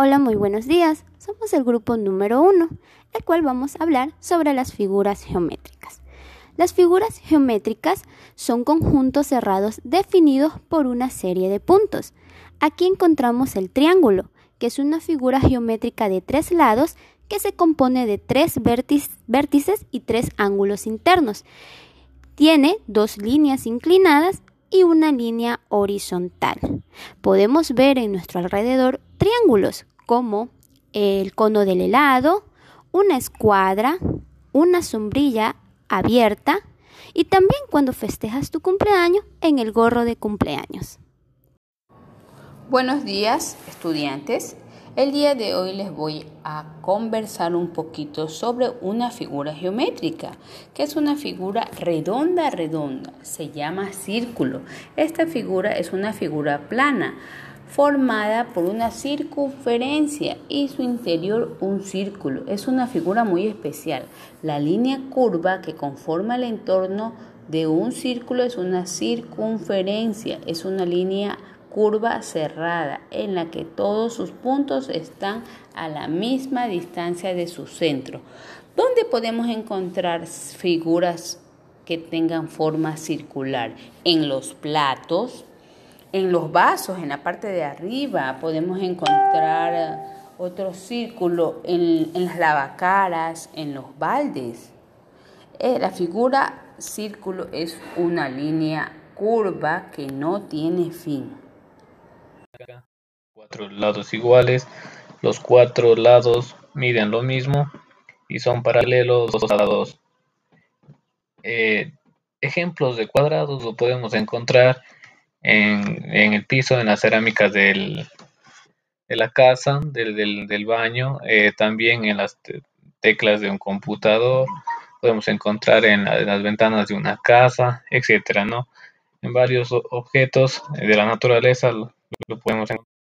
Hola, muy buenos días. Somos el grupo número uno, el cual vamos a hablar sobre las figuras geométricas. Las figuras geométricas son conjuntos cerrados definidos por una serie de puntos. Aquí encontramos el triángulo, que es una figura geométrica de tres lados que se compone de tres vértices y tres ángulos internos. Tiene dos líneas inclinadas y una línea horizontal. Podemos ver en nuestro alrededor triángulos como el cono del helado, una escuadra, una sombrilla abierta y también cuando festejas tu cumpleaños en el gorro de cumpleaños. Buenos días, estudiantes. El día de hoy les voy a conversar un poquito sobre una figura geométrica, que es una figura redonda redonda, se llama círculo. Esta figura es una figura plana formada por una circunferencia y su interior un círculo. Es una figura muy especial. La línea curva que conforma el entorno de un círculo es una circunferencia, es una línea cerrada en la que todos sus puntos están a la misma distancia de su centro. ¿Dónde podemos encontrar figuras que tengan forma circular? En los platos, en los vasos, en la parte de arriba, podemos encontrar eh, otro círculo en, las lavacaras, en los baldes. Eh, la figura círculo es una línea curva que no tiene fin cuatro lados iguales, los cuatro lados miden lo mismo y son paralelos los lados. Eh, ejemplos de cuadrados lo podemos encontrar en, el piso, en las cerámicas del, de la casa, del, baño, eh, también en las teclas de un computador, podemos encontrar en, las ventanas de una casa, etcétera, ¿no? En varios objetos de la naturaleza lo podemos encontrar.